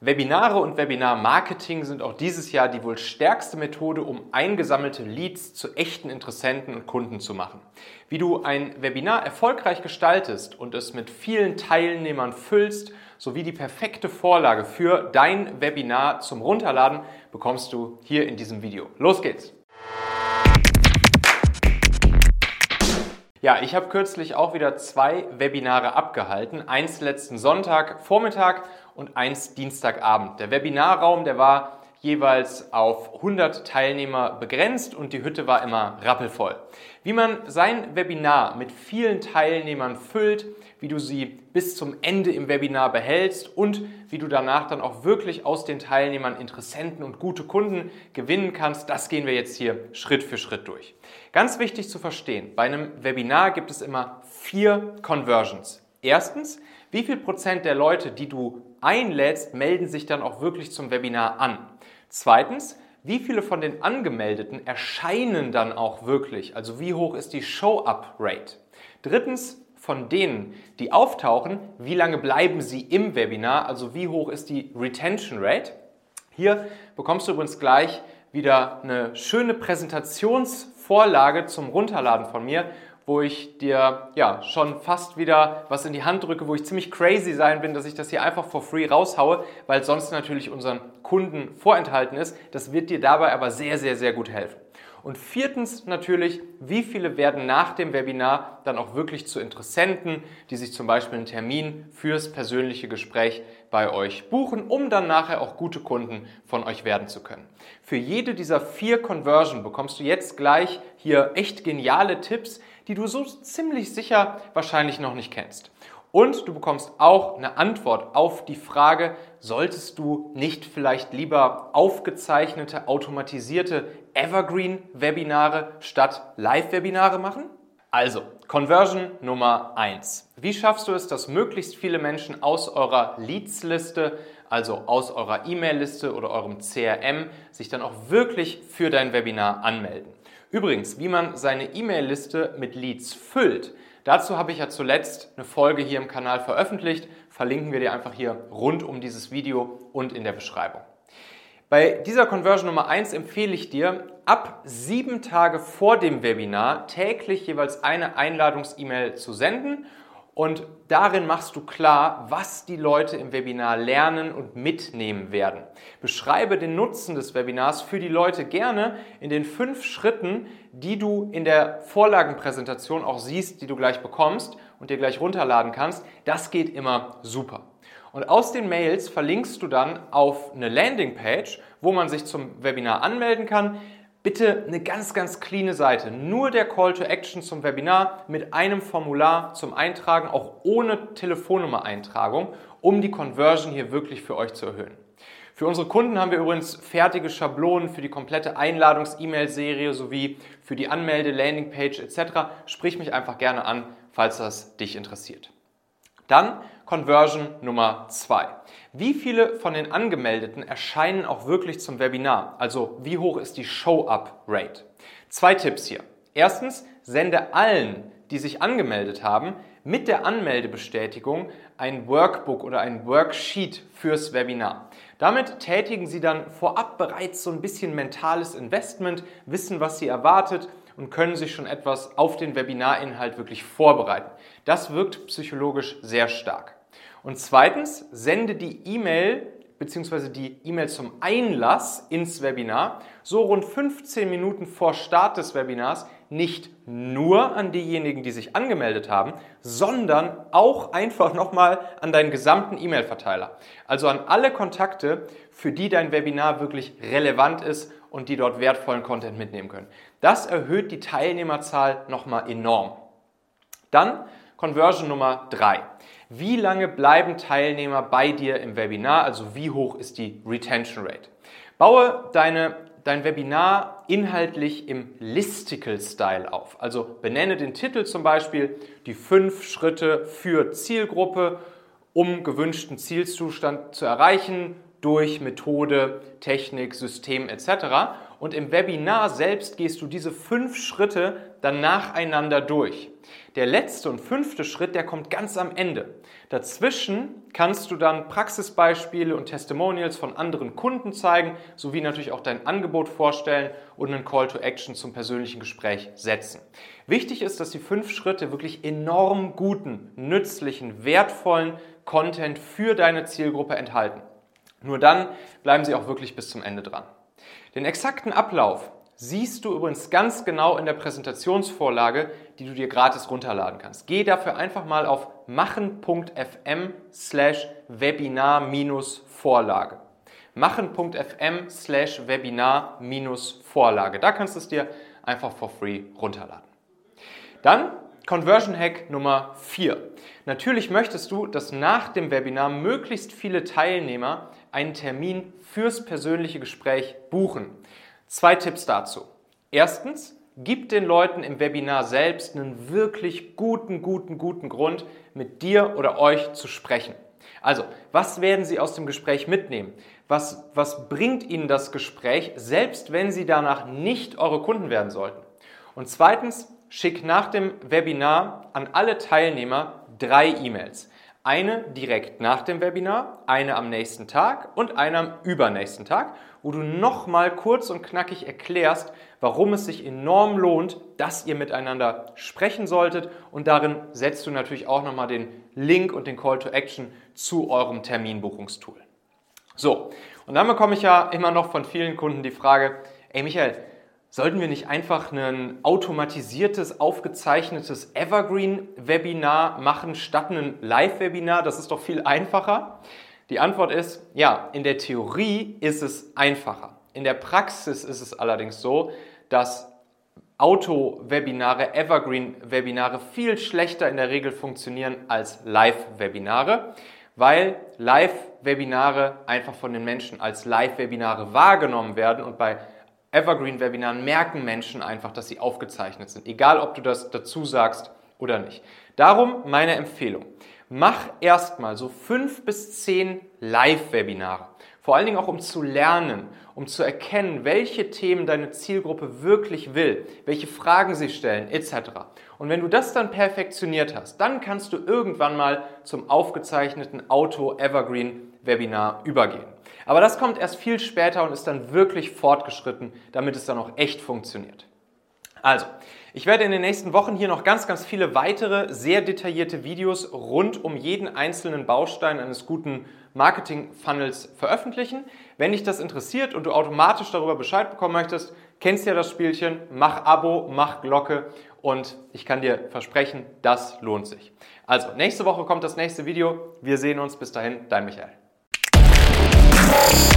Webinare und Webinar-Marketing sind auch dieses Jahr die wohl stärkste Methode, um eingesammelte Leads zu echten Interessenten und Kunden zu machen. Wie du ein Webinar erfolgreich gestaltest und es mit vielen Teilnehmern füllst, sowie die perfekte Vorlage für dein Webinar zum Runterladen, bekommst du hier in diesem Video. Los geht's! Ja, ich habe kürzlich auch wieder zwei Webinare abgehalten. Eins letzten Sonntag Vormittag und eins Dienstagabend. Der Webinarraum, der war jeweils auf 100 Teilnehmer begrenzt und die Hütte war immer rappelvoll. Wie man sein Webinar mit vielen Teilnehmern füllt, wie du sie bis zum Ende im Webinar behältst und wie du danach dann auch wirklich aus den Teilnehmern Interessenten und gute Kunden gewinnen kannst, das gehen wir jetzt hier Schritt für Schritt durch. Ganz wichtig zu verstehen, bei einem Webinar gibt es immer vier Conversions. Erstens, wie viel Prozent der Leute, die du einlädst, melden sich dann auch wirklich zum Webinar an? Zweitens, wie viele von den Angemeldeten erscheinen dann auch wirklich? Also wie hoch ist die Show-up-Rate? Drittens, von denen, die auftauchen, wie lange bleiben sie im Webinar? Also wie hoch ist die Retention Rate? Hier bekommst du übrigens gleich wieder eine schöne Präsentationsvorlage zum Runterladen von mir, wo ich dir ja schon fast wieder was in die Hand drücke, wo ich ziemlich crazy sein bin, dass ich das hier einfach for free raushaue, weil sonst natürlich unseren Kunden vorenthalten ist. Das wird dir dabei aber sehr, sehr, sehr gut helfen. Und viertens natürlich, wie viele werden nach dem Webinar dann auch wirklich zu Interessenten, die sich zum Beispiel einen Termin fürs persönliche Gespräch bei euch buchen, um dann nachher auch gute Kunden von euch werden zu können. Für jede dieser vier Conversion bekommst du jetzt gleich hier echt geniale Tipps, die du so ziemlich sicher wahrscheinlich noch nicht kennst. Und du bekommst auch eine Antwort auf die Frage, solltest du nicht vielleicht lieber aufgezeichnete, automatisierte Evergreen-Webinare statt Live-Webinare machen? Also, Conversion Nummer 1. Wie schaffst du es, dass möglichst viele Menschen aus eurer Leads-Liste, also aus eurer E-Mail-Liste oder eurem CRM, sich dann auch wirklich für dein Webinar anmelden? Übrigens, wie man seine E-Mail-Liste mit Leads füllt, dazu habe ich ja zuletzt eine Folge hier im Kanal veröffentlicht. Verlinken wir dir einfach hier rund um dieses Video und in der Beschreibung. Bei dieser Conversion Nummer 1 empfehle ich dir, ab sieben Tage vor dem Webinar täglich jeweils eine Einladungs-E-Mail zu senden und darin machst du klar, was die Leute im Webinar lernen und mitnehmen werden. Beschreibe den Nutzen des Webinars für die Leute gerne in den fünf Schritten, die du in der Vorlagenpräsentation auch siehst, die du gleich bekommst und dir gleich runterladen kannst. Das geht immer super. Und aus den Mails verlinkst du dann auf eine Landingpage, wo man sich zum Webinar anmelden kann. Bitte eine ganz, ganz cleane Seite. Nur der Call to Action zum Webinar mit einem Formular zum Eintragen, auch ohne Telefonnummer-Eintragung, um die Conversion hier wirklich für euch zu erhöhen. Für unsere Kunden haben wir übrigens fertige Schablonen für die komplette Einladungs-E-Mail-Serie sowie für die Anmelde-Landingpage etc. Sprich mich einfach gerne an, falls das dich interessiert. Dann Conversion Nummer zwei. Wie viele von den Angemeldeten erscheinen auch wirklich zum Webinar? Also wie hoch ist die Show-up-Rate? Zwei Tipps hier. Erstens, sende allen, die sich angemeldet haben, mit der Anmeldebestätigung ein Workbook oder ein Worksheet fürs Webinar. Damit tätigen Sie dann vorab bereits so ein bisschen mentales Investment, wissen, was Sie erwartet und können sich schon etwas auf den Webinarinhalt wirklich vorbereiten. Das wirkt psychologisch sehr stark. Und zweitens, sende die E-Mail bzw. die E-Mail zum Einlass ins Webinar so rund 15 Minuten vor Start des Webinars nicht nur an diejenigen, die sich angemeldet haben, sondern auch einfach nochmal an deinen gesamten E-Mail-Verteiler. Also an alle Kontakte, für die dein Webinar wirklich relevant ist und die dort wertvollen Content mitnehmen können. Das erhöht die Teilnehmerzahl nochmal enorm. Dann Conversion Nummer 3. Wie lange bleiben Teilnehmer bei dir im Webinar? Also wie hoch ist die Retention Rate? Baue deine, dein Webinar inhaltlich im Listicle-Style auf. Also benenne den Titel zum Beispiel die fünf Schritte für Zielgruppe, um gewünschten Zielzustand zu erreichen durch Methode, Technik, System etc. Und im Webinar selbst gehst du diese fünf Schritte dann nacheinander durch. Der letzte und fünfte Schritt, der kommt ganz am Ende. Dazwischen kannst du dann Praxisbeispiele und Testimonials von anderen Kunden zeigen, sowie natürlich auch dein Angebot vorstellen und einen Call to Action zum persönlichen Gespräch setzen. Wichtig ist, dass die fünf Schritte wirklich enorm guten, nützlichen, wertvollen Content für deine Zielgruppe enthalten. Nur dann bleiben sie auch wirklich bis zum Ende dran. Den exakten Ablauf siehst du übrigens ganz genau in der Präsentationsvorlage, die du dir gratis runterladen kannst. Geh dafür einfach mal auf machen.fm slash Webinar-Vorlage. machen.fm slash Webinar-Vorlage. Da kannst du es dir einfach for free runterladen. Dann Conversion Hack Nummer 4. Natürlich möchtest du, dass nach dem Webinar möglichst viele Teilnehmer einen Termin fürs persönliche Gespräch buchen. Zwei Tipps dazu. Erstens, gib den Leuten im Webinar selbst einen wirklich guten, guten, guten Grund, mit dir oder euch zu sprechen. Also, was werden sie aus dem Gespräch mitnehmen? Was, was bringt ihnen das Gespräch, selbst wenn sie danach nicht eure Kunden werden sollten? Und zweitens, schick nach dem Webinar an alle Teilnehmer drei E-Mails. Eine direkt nach dem Webinar, eine am nächsten Tag und eine am übernächsten Tag, wo du nochmal kurz und knackig erklärst, warum es sich enorm lohnt, dass ihr miteinander sprechen solltet. Und darin setzt du natürlich auch nochmal den Link und den Call to Action zu eurem Terminbuchungstool. So, und dann bekomme ich ja immer noch von vielen Kunden die Frage, ey Michael, Sollten wir nicht einfach ein automatisiertes, aufgezeichnetes Evergreen-Webinar machen statt ein Live-Webinar? Das ist doch viel einfacher. Die Antwort ist, ja, in der Theorie ist es einfacher. In der Praxis ist es allerdings so, dass Auto-Webinare, Evergreen-Webinare viel schlechter in der Regel funktionieren als Live-Webinare, weil Live-Webinare einfach von den Menschen als Live-Webinare wahrgenommen werden und bei Evergreen-Webinaren merken Menschen einfach, dass sie aufgezeichnet sind, egal ob du das dazu sagst oder nicht. Darum meine Empfehlung. Mach erstmal so fünf bis zehn Live-Webinare. Vor allen Dingen auch, um zu lernen, um zu erkennen, welche Themen deine Zielgruppe wirklich will, welche Fragen sie stellen, etc. Und wenn du das dann perfektioniert hast, dann kannst du irgendwann mal zum aufgezeichneten Auto-Evergreen-Webinar übergehen. Aber das kommt erst viel später und ist dann wirklich fortgeschritten, damit es dann auch echt funktioniert. Also, ich werde in den nächsten Wochen hier noch ganz, ganz viele weitere, sehr detaillierte Videos rund um jeden einzelnen Baustein eines guten Marketing-Funnels veröffentlichen. Wenn dich das interessiert und du automatisch darüber Bescheid bekommen möchtest, kennst ja das Spielchen, mach Abo, mach Glocke und ich kann dir versprechen, das lohnt sich. Also, nächste Woche kommt das nächste Video. Wir sehen uns. Bis dahin, dein Michael. Okay.